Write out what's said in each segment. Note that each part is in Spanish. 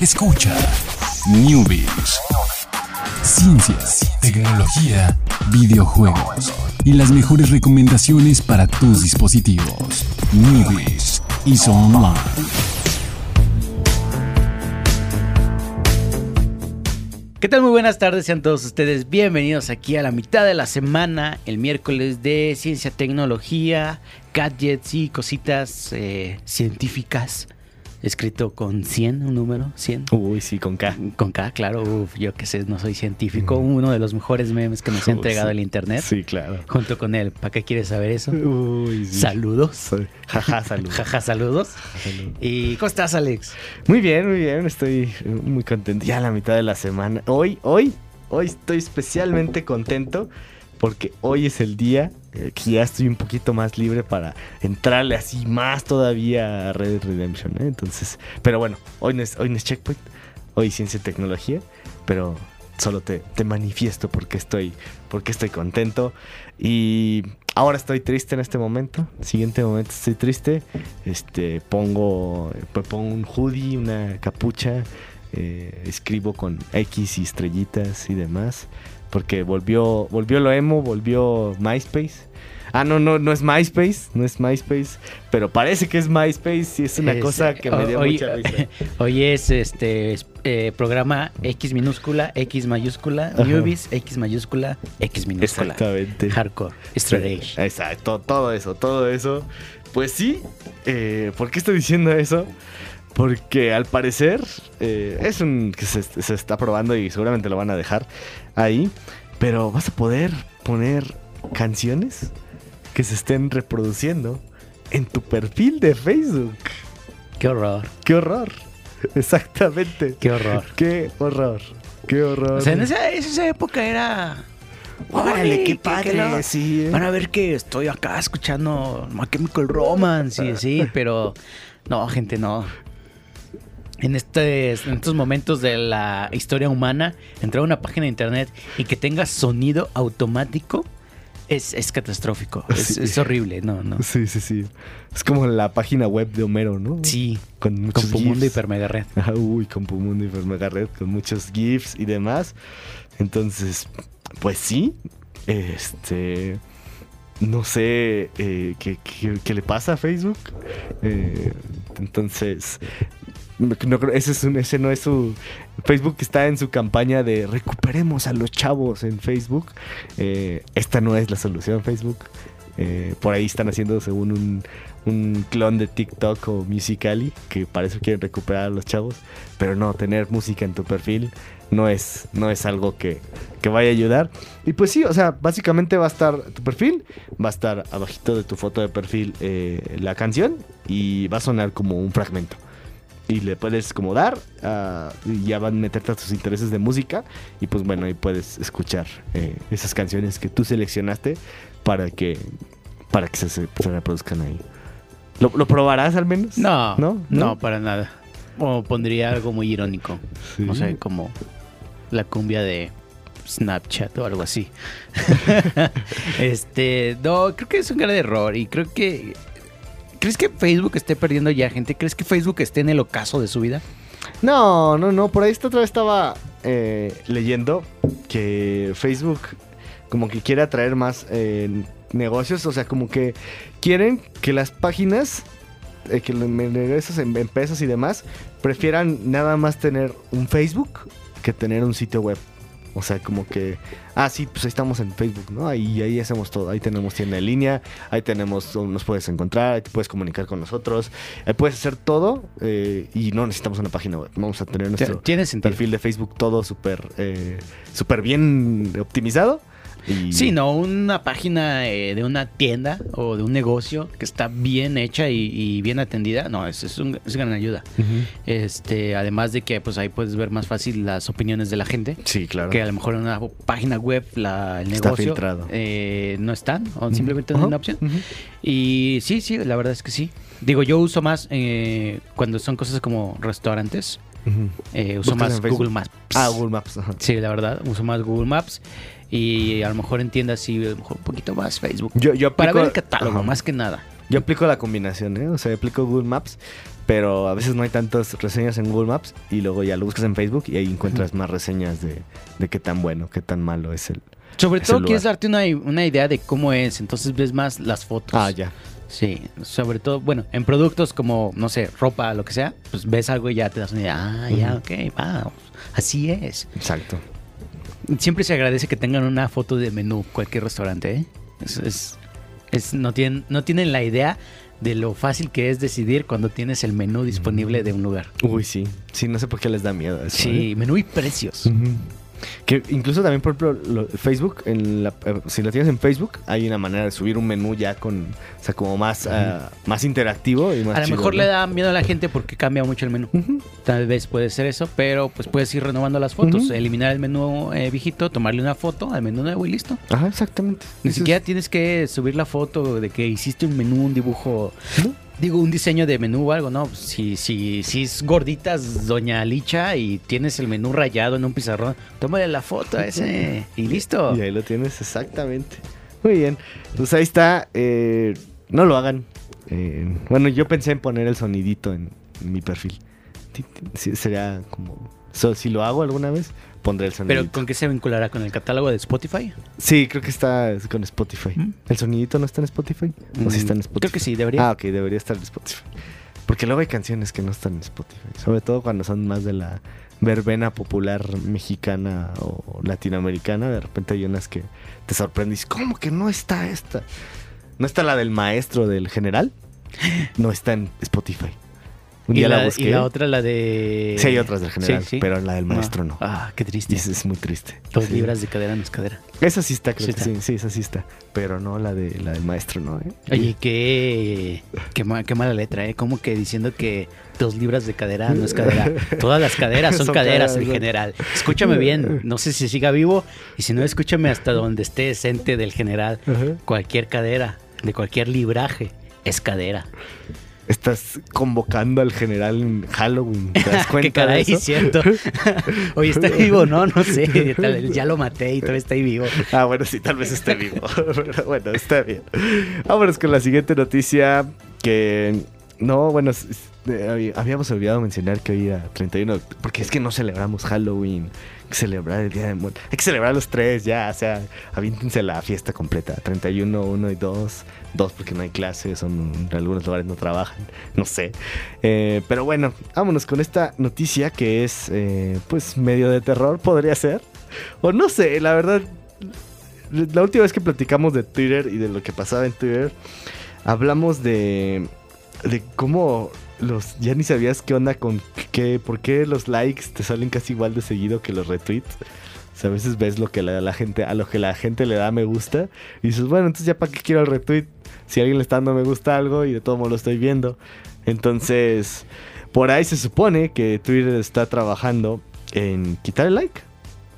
Escucha Newbies. Ciencias, tecnología, videojuegos y las mejores recomendaciones para tus dispositivos. Newbies y Online. ¿Qué tal? Muy buenas tardes, sean todos ustedes bienvenidos aquí a la mitad de la semana, el miércoles de ciencia, tecnología, gadgets y cositas eh, científicas. Escrito con 100, un número, 100. Uy, sí, con K. Con K, claro, uf, yo que sé, no soy científico. Uno de los mejores memes que nos ha Uy, entregado el internet. Sí, claro. Junto con él. ¿Para qué quieres saber eso? Uy, sí. Saludos. Jaja, saludos. Jaja, saludos. Salud. ¿Y cómo estás, Alex? Muy bien, muy bien. Estoy eh, muy contento. Ya a la mitad de la semana. Hoy, hoy, hoy estoy especialmente contento porque hoy es el día eh, que ya estoy un poquito más libre para entrarle así más todavía a Red Redemption. ¿eh? Entonces, pero bueno, hoy no es, hoy es Checkpoint, hoy ciencia y tecnología, pero solo te, te manifiesto porque estoy, porque estoy contento y ahora estoy triste en este momento. Siguiente momento estoy triste. Este pongo, pongo un hoodie, una capucha, eh, escribo con X y estrellitas y demás. Porque volvió, volvió lo emo, volvió MySpace. Ah, no, no, no es MySpace, no es MySpace, pero parece que es MySpace y es una Es, cosa que me dio hoy- mucha risa. Hoy es este es, eh, programa X minúscula, X mayúscula, Ajá. newbies, X mayúscula, X minúscula. Exactamente. Hardcore, straight. Exacto, todo eso, todo eso. Pues sí, eh, ¿por qué estoy diciendo eso? Porque al parecer eh, es un que se, se está probando y seguramente lo van a dejar ahí. Pero vas a poder poner canciones que se estén reproduciendo en tu perfil de Facebook. Qué horror, ¡Qué horror! Exactamente. qué horror. ¡Qué horror! ¡Qué horror! O sea, en esa, esa época era. ¡Órale, qué padre! que lo- sí, ¿eh? Van a ver que estoy acá escuchando My Chemical Romance y sí, pero no, gente, no. En, este, en estos momentos de la historia humana, entrar a una página de internet y que tenga sonido automático es, es catastrófico. Es, Sí. es horrible, no, no. Sí, sí, sí. Es como la página web de Homero, ¿no? Sí, Con con muchos Pumundo y GIFs. Permega Red. Ajá, Uy, con Pumundo y Mega Red, con muchos GIFs y demás. Entonces, pues sí. Este. No sé eh, ¿qué, qué, qué le pasa a Facebook. Eh, entonces. Ese, es un- ese no es su. Facebook está en su campaña de recuperemos a los chavos en Facebook. Eh, esta no es la solución, Facebook. Eh, por ahí están haciendo, según un, un clon de TikTok o Musically, que parece que quieren recuperar a los chavos. Pero no, tener música en tu perfil no es, no es algo que, que vaya a ayudar. Y pues sí, o sea, básicamente va a estar tu perfil, va a estar abajito de tu foto de perfil eh, la canción y va a sonar como un fragmento. Y le puedes como dar, ah, y ya van a meterte a tus intereses de música. Y pues bueno, ahí puedes escuchar eh, esas canciones que tú seleccionaste para que, para que se, reproduzcan ahí. ¿Lo, lo probarás al menos? No, ¿No? no, para nada. O pondría algo muy irónico. Sí. No sé, como la cumbia de Snapchat o algo así. este, no, creo que es un gran error y creo que... ¿Crees que Facebook esté perdiendo ya gente? ¿Crees que Facebook esté en el ocaso de su vida? No, no, no. Por ahí esta otra vez estaba eh, leyendo que Facebook como que quiere atraer más eh, negocios. O sea, como que quieren que las páginas, eh, que negocios en empresas y demás, prefieran nada más tener un Facebook que tener un sitio web. O sea, como que, ah, sí, pues ahí estamos en Facebook, ¿no? Ahí, ahí hacemos todo. Ahí tenemos tienda en línea, ahí tenemos, nos puedes encontrar, ahí te puedes comunicar con nosotros, ahí puedes hacer todo eh, y no necesitamos una página web. Vamos a tener nuestro perfil de Facebook todo súper eh, súper bien optimizado. Y, Sí, no, una página eh, de una tienda o de un negocio que está bien hecha y, y bien atendida, no, es, es, un- es gran ayuda. Este, además de que pues ahí puedes ver más fácil las opiniones de la gente. Sí, claro. Que a lo mejor en una página web la, el Está negocio filtrado. eh, no están o simplemente no hay Ajá. una opción. Y sí, sí, la verdad es que sí. Digo, yo uso más eh, cuando son cosas como restaurantes. Eh, uso ¿Buscas más? Google Maps. Ah, Google Maps. ajá. Sí, la verdad, uso más Google Maps. Y a lo mejor en tiendas sí, a lo mejor un poquito más Facebook. Yo, yo Para ver el catálogo, ajá. más que nada. Yo aplico la combinación, ¿eh? O sea, aplico Google Maps, pero a veces no hay tantas reseñas en Google Maps y luego ya lo buscas en Facebook y ahí encuentras más reseñas de, de qué tan bueno, qué tan malo es el... Sobre todo lugar. quieres darte una, una idea de cómo es, entonces ves más las fotos. Ah, ya. Sí, sobre todo, bueno, en productos como, no sé, ropa, lo que sea, pues ves algo y ya te das una idea. Ah, ya, ok, va, así es. Exacto. Siempre se agradece que tengan una foto de menú cualquier restaurante, ¿eh? Es, es- es- no, tienen, no tienen la idea de lo fácil que es decidir cuando tienes el menú disponible de un lugar. Uy, sí. Sí, no sé por qué les da miedo eso. Sí, menú y precios. ¿eh? Que incluso también, por ejemplo, lo- Facebook, en la- eh, si lo tienes en Facebook, hay una manera de subir un menú ya con, o sea, como más, ah, más interactivo y más A lo mejor le da miedo a la gente porque cambia mucho el menú. Tal vez puede ser eso, pero pues puedes ir renovando las fotos. Eliminar el menú eh, viejito, tomarle una foto al menú nuevo y listo. Ajá, exactamente. Ni Eso siquiera tienes que subir la foto de que hiciste un menú, un dibujo, ¿no? Digo, un diseño de menú o algo, ¿no? Si, si, si es gorditas Doña Licha y tienes el menú rayado en un pizarrón, tómale la foto a ese y listo. Y ahí lo tienes, exactamente. Muy bien. Pues ahí está. eh, no lo hagan. Eh, bueno, yo pensé en poner el sonidito en, en mi perfil. Sería como... so, si lo hago alguna vez, pondré el sonidito. Pero ¿con qué se vinculará? ¿Con el catálogo de Spotify? Sí, creo que está con Spotify. ¿Mm? ¿El sonidito no está en Spotify? ¿O sí está en Mm, Spotify? Creo que sí, debería. Ah, ok, debería estar en Spotify. Porque luego hay canciones que no están en Spotify. Sobre todo cuando son más de la verbena popular mexicana o latinoamericana. De repente hay unas que te sorprenden y dices, ¿cómo que no está esta? ¿No está la del maestro del general? No está en Spotify. Y, la, la, busqué. y la otra, la de... Sí, hay otras del general, Sí, sí. pero la del maestro no. Ah, qué Y triste. es, es muy triste. Dos Sí. libras de cadera no es cadera. Esa sí está, creo Sí que está. sí, sí, esa sí está. Pero no la de la del maestro, ¿no? ¿eh? Oye, qué, qué, ma- qué mala letra, ¿eh? Como que diciendo que dos libras de cadera no es cadera. Todas las caderas son, Son caderas caderas, en general. Escúchame bien, no sé si siga vivo y si no, escúchame hasta donde esté ente del general. Cualquier cadera, de cualquier libraje, es cadera. Estás convocando al general en Halloween. ¿Te das cuenta Qué caray, de eso? cierto. Oye, ¿está vivo? No, no sé. Tal vez ya lo maté y todavía está ahí vivo. Ah, bueno, sí, tal vez esté vivo. Pero bueno, está bien. Vámonos con la siguiente noticia que... No, bueno, eh, habíamos olvidado mencionar que hoy era 31 de octubre, porque es que no celebramos Halloween, celebrar el Día de Muertos, hay que celebrar los tres ya, o sea, avíntense la fiesta completa, 31, 1 y 2, 2 porque no hay clases, son, en algunos lugares no trabajan, no sé. Eh, pero bueno, vámonos con esta noticia que es, eh, pues, medio de terror, podría ser, o no sé, la verdad, la última vez que platicamos de Twitter y de lo que pasaba en Twitter, hablamos de, de cómo los ya ni sabías qué onda con qué, por qué los likes te salen casi igual de seguido que los retweets. O sea, a veces ves lo que la gente, a lo que la gente le da me gusta y dices, bueno, entonces ya para qué quiero el retweet si alguien le está dando me gusta algo y de todo modo lo estoy viendo. Entonces, por ahí se supone que Twitter está trabajando en quitar el like.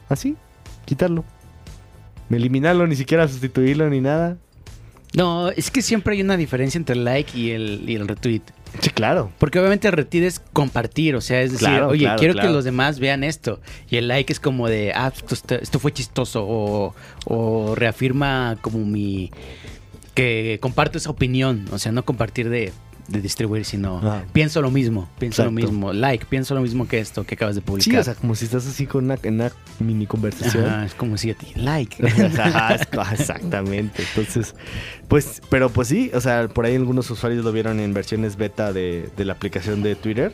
Así, quitarlo. Eliminarlo, ni siquiera sustituirlo ni nada. No, es que siempre hay una diferencia entre el like y el, y el retweet. Sí, claro. Porque obviamente el retweet es compartir, o sea, es decir, Claro, oye, claro, quiero claro. que los demás vean esto. Y el like es como de, ah, esto, está- esto fue chistoso, o, o reafirma como mi... que comparto esa opinión, o sea, no compartir de, de distribuir, sino Ah. pienso lo mismo, pienso lo mismo, like, pienso lo mismo que esto que acabas de publicar. Sí, o sea, como si estás así con una, en una mini conversación. Ajá, es como si a ti, like. Ajá, Exactamente. Entonces, pues, pero pues sí, o sea, por ahí algunos usuarios lo vieron en versiones beta de, de la aplicación de Twitter.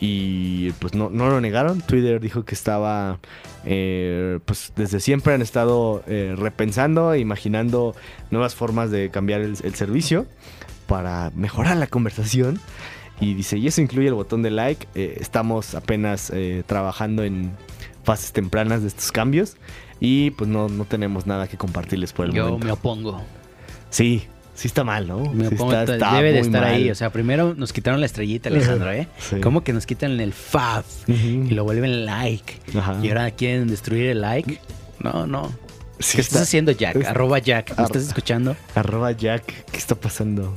Y pues no, no lo negaron. Twitter dijo que estaba, eh, pues desde siempre han estado eh, repensando, e imaginando nuevas formas de cambiar el, el servicio para mejorar la conversación. Y dice, y eso incluye el botón de like. Eh, estamos apenas eh, trabajando en fases tempranas de estos cambios. Y pues no, no tenemos nada que compartirles por el Yo momento. me opongo. Sí, sí está mal, ¿no? Me Sí opongo. está- está Debe de estar mal. ahí. O sea, primero nos quitaron la estrellita, Alejandro, ¿eh? Sí. ¿Cómo que nos quitan el fav? Y lo vuelven like. Ajá. Y ahora quieren destruir el like. No, no. Sí ¿Qué está- estás haciendo, Jack? es- Arroba Jack. ¿Me Ar- estás escuchando? Arroba Jack, ¿qué está pasando?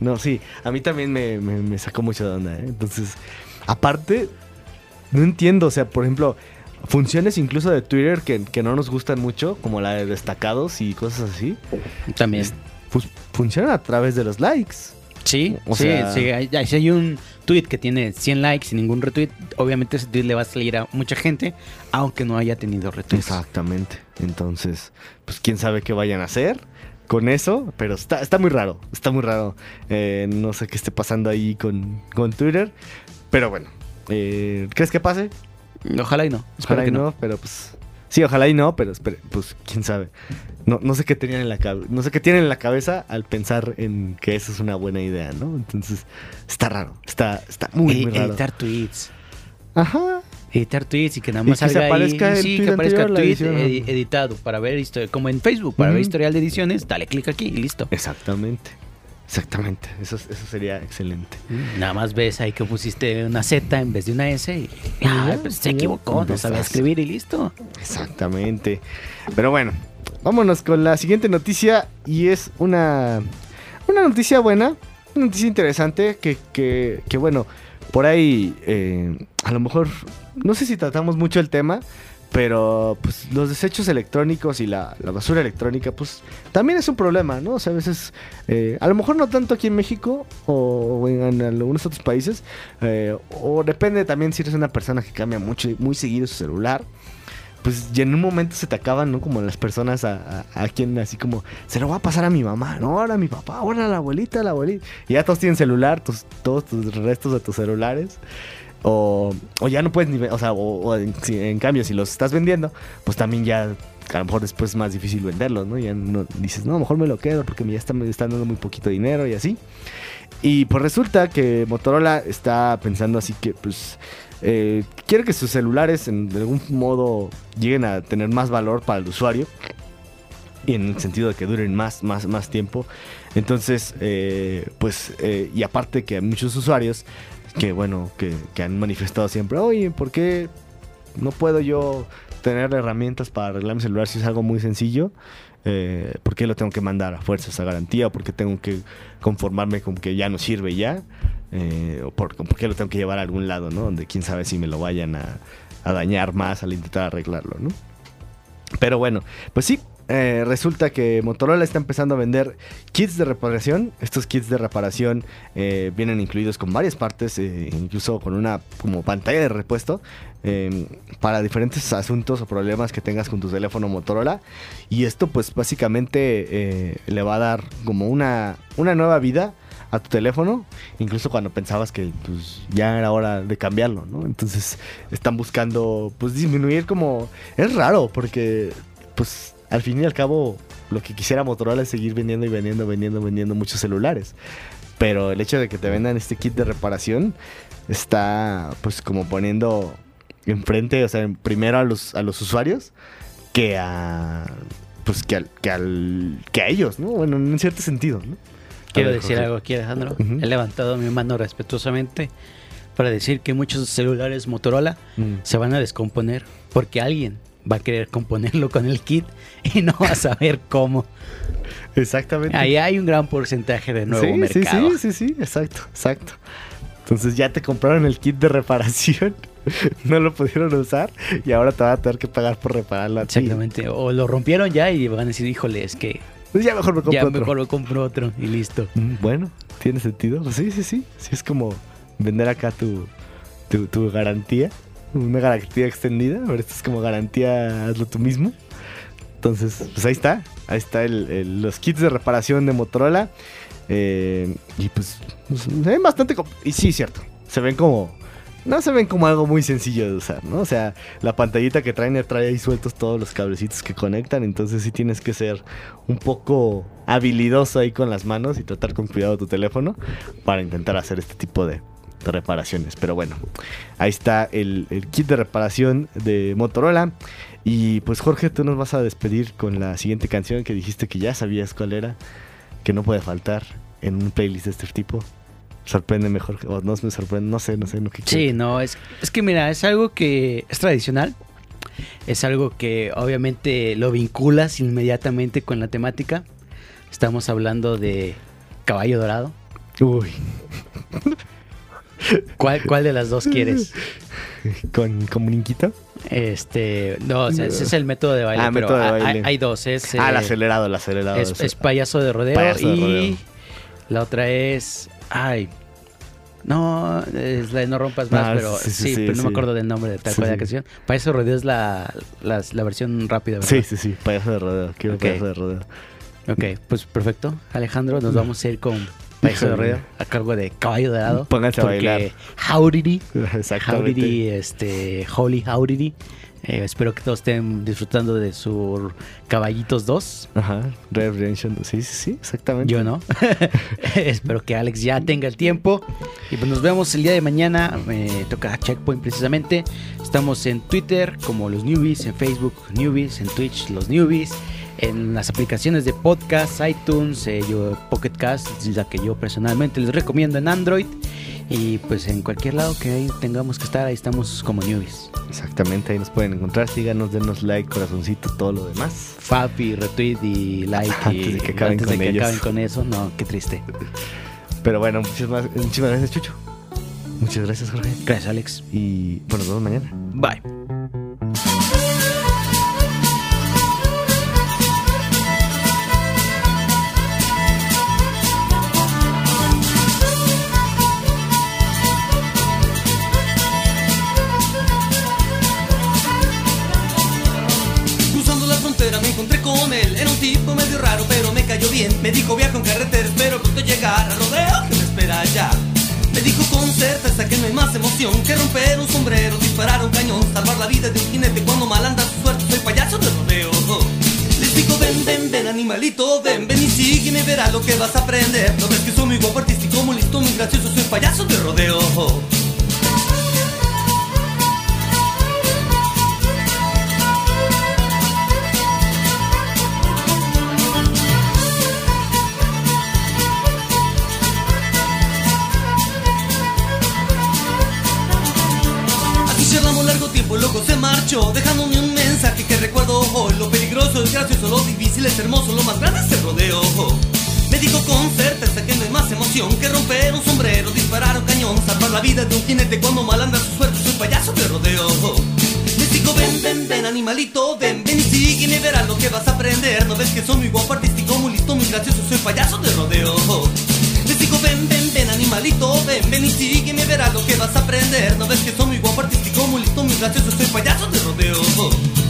No, sí, a mí también me, me- me sacó mucho de onda, ¿eh? Entonces, aparte, no entiendo, o sea, por ejemplo, funciones incluso de Twitter que, que no nos gustan mucho, como la de destacados y cosas así, También. Es- pues funcionan a través de los likes. Sí, O sí, sea- sí. hay- hay un tweet que tiene 100 likes y ningún retweet, obviamente ese tweet le va a salir a mucha gente, aunque no haya tenido retweets. Exactamente. Entonces, pues quién sabe qué vayan a hacer con eso, pero está, está muy raro, está muy raro. Eh, no sé qué esté pasando ahí con, con Twitter, pero bueno, eh, ¿crees que pase? Ojalá y no. Ojalá y no, pero pues... Sí, ojalá y no, pero espere, pues quién sabe. No, no sé qué tenían en la cabeza, no sé qué tienen en la cabeza al pensar en que eso es una buena idea, ¿no? Entonces, está raro, está, está muy, Edi- muy raro. editar tweets. Ajá. Editar tweets y que nada más que salga aparezca ahí. el Sí, tweet que aparezca la tweet editado para ver historia, como en Facebook, para ver historial de ediciones, dale clic aquí y listo. Exactamente. Exactamente. Eso, eso sería excelente. Nada más ves ahí que pusiste una Z en vez de una S y ah, pues se equivocó, no sabía escribir y listo. Exactamente. Pero bueno, vámonos con la siguiente noticia. Y es una, una noticia buena, una noticia interesante que, que, que, bueno, por ahí eh, a lo mejor, no sé si tratamos mucho el tema. Pero pues los desechos electrónicos y la, la basura electrónica pues también es un problema, ¿no? O sea, a veces, eh, a lo mejor no tanto aquí en México o, en algunos otros países, eh, o depende también si eres una persona que cambia mucho, muy seguido su celular pues y en un momento se te acaban, ¿no? Como las personas a, a, quien así como, se lo va a pasar a mi mamá, no, ahora a mi papá, ahora a la abuelita, la abuelita. Y ya todos tienen celular, tus, todos tus restos de tus celulares. O, o ya no puedes ni, o sea, o, en, cambio, si los estás vendiendo, pues también ya a lo mejor después es más difícil venderlos, ¿no? Ya no dices, no, mejor me lo quedo porque ya está, me están dando muy poquito dinero y así. Y pues resulta que Motorola está pensando así que, pues, eh, quiere que sus celulares en, de algún modo lleguen a tener más valor para el usuario. Y en el sentido de que duren más, más, más tiempo. Entonces, eh, pues, eh, y aparte que hay muchos usuarios que, bueno, que, han manifestado siempre, oye, ¿por qué no puedo yo tener herramientas para arreglar mi celular si es algo muy sencillo? Eh, ¿Por qué lo tengo que mandar a fuerzas a garantía? ¿O por qué tengo que conformarme con que ya no sirve ya? Eh, ¿O por, por lo tengo que llevar a algún lado, ¿no? Donde quién sabe si me lo vayan a, dañar más al intentar arreglarlo, ¿no? Pero bueno, pues sí, eh, resulta que Motorola está empezando a vender kits de reparación. Estos kits de reparación eh, vienen incluidos con varias partes, eh, incluso con una como pantalla de repuesto eh, para diferentes asuntos o problemas que tengas con tu teléfono Motorola. Y esto pues básicamente eh, le va a dar como una, una nueva vida a tu teléfono, incluso cuando pensabas que pues, ya era hora de cambiarlo, ¿no? Entonces están buscando pues disminuir como... Es raro porque pues al fin y al cabo lo que quisiera Motorola es seguir vendiendo y vendiendo, vendiendo, vendiendo muchos celulares. Pero el hecho de que te vendan este kit de reparación está pues como poniendo enfrente, o sea, primero a los, a los usuarios que a pues que al, que al que a ellos, ¿no? Bueno, en cierto sentido, ¿no? Quiero ver, decir Jorge. algo aquí, Alejandro. He levantado mi mano respetuosamente para decir que muchos celulares Motorola Mm. se van a descomponer porque alguien va a querer componerlo con el kit y no va a saber cómo. Exactamente. Ahí hay un gran porcentaje de nuevo sí, mercado. Sí, sí, sí, sí, exacto, exacto. Entonces ya te compraron el kit de reparación, no lo pudieron usar y ahora te van a tener que pagar por repararlo a ti. Exactamente. O lo rompieron ya y van a decir, híjole, es que Pues ya mejor me compro ya otro. mejor lo compro otro y listo. Mm, Bueno, tiene sentido. Pues sí, sí, sí. Sí, es como vender acá tu, tu, tu garantía. Una garantía extendida. Ahora esto es como garantía, hazlo tú mismo. Entonces, pues ahí está. Ahí está el- el- los kits de reparación de Motorola. Eh, y pues, pues, se ven bastante... Y sí, cierto. Se ven como... No se ven como algo muy sencillo de usar, ¿no? O sea, la pantallita que traen trae ahí sueltos todos los cablecitos que conectan. Entonces sí tienes que ser un poco habilidoso ahí con las manos y tratar con cuidado tu teléfono para intentar hacer este tipo de, reparaciones. Pero bueno, ahí está el, el kit de reparación de Motorola. Y pues Jorge, tú nos vas a despedir con la siguiente canción que dijiste que ya sabías cuál era, que no puede faltar en un playlist de este tipo. Sorprende mejor, o no me sorprende, no sé, no sé, no qué Sí, no, es, es que mira, es algo que es tradicional. Es algo que obviamente lo vinculas inmediatamente con la temática. Estamos hablando de Caballo Dorado. Uy, ¿Cuál, cuál de las dos quieres? con, con Brinquito. Este, no, o sea, ese es el método de baile, Ah, pero método de hay- baile. hay, hay dos. Es, ah, el eh, acelerado, el acelerado. es, payaso de rodeo Payaso de y. La otra es. Ay. No, es la de No Rompas Más, Ah, pero sí, sí, sí, sí, pero no me acuerdo del nombre de tal cual de la canción. Para eso rodeo es la, la, la versión rápida, ¿verdad? Sí, sí, sí, payaso de rodeo. Quiero Ok. payaso de rodeo. Ok, pues perfecto. Alejandro, nos vamos a ir con Payaso de Rodeo a cargo de Caballo Dorado. Pónganse a bailar. Howdy, Exactamente. Howdy, este, Holy Howdy. Eh, espero que todos estén disfrutando de su Caballitos 2. Ajá, Red Redemption. Sí, sí, sí, exactamente. Yo no. Espero que Alex ya tenga el tiempo. Y pues nos vemos el día de mañana. Me toca Checkpoint precisamente. Estamos en Twitter como los Newbies, en Facebook Newbies, en Twitch los Newbies, en las aplicaciones de podcast, iTunes, eh, yo, Pocket Cast, la que yo personalmente les recomiendo en Android. Y pues en cualquier lado que tengamos que estar, ahí estamos como Newbies. Exactamente, ahí nos pueden encontrar. Síganos, denos like, corazoncito, todo lo demás. Fapi, retweet y like. Antes y de que acaben antes de con que ellos. acaben con eso, no, qué triste. Pero bueno, muchísimas, muchísimas gracias, Chucho. Muchas gracias, Jorge. Gracias, Alex. Y bueno, nos vemos mañana. Bye. Encontré con él. Era un tipo medio raro pero me cayó bien. Me dijo viajo en carretera, espero pronto llegar a rodeo que me espera allá. Me dijo con certeza que no hay más emoción Que romper un sombrero, disparar un cañón Salvar la vida de un jinete cuando mal anda su suerte. Soy payaso de rodeo Les digo ven, ven, ven animalito Ven, ven y sígueme, verás lo que vas a aprender. No ves que soy muy guapo, artístico, muy listo, muy gracioso Soy payaso de rodeo se marchó Dejándome un mensaje que recuerdo hoy Lo peligroso es gracioso, lo difícil es hermoso Lo más grande es el rodeo Me dijo con certeza que no hay más emoción Que romper un sombrero, disparar un cañón Salvar la vida de un jinete cuando mal anda su suerte Soy payaso de rodeo Les digo ven, ven, ven animalito Ven, ven y sígueme, verás lo que vas a aprender No ves que soy muy guapo, artístico, muy listo, muy gracioso Soy payaso de rodeo animalito, ven, ven y sígueme, verás lo que vas a aprender. No ves que soy muy guapo, artístico, muy listo, muy gracioso Soy payaso de rodeo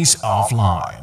is offline.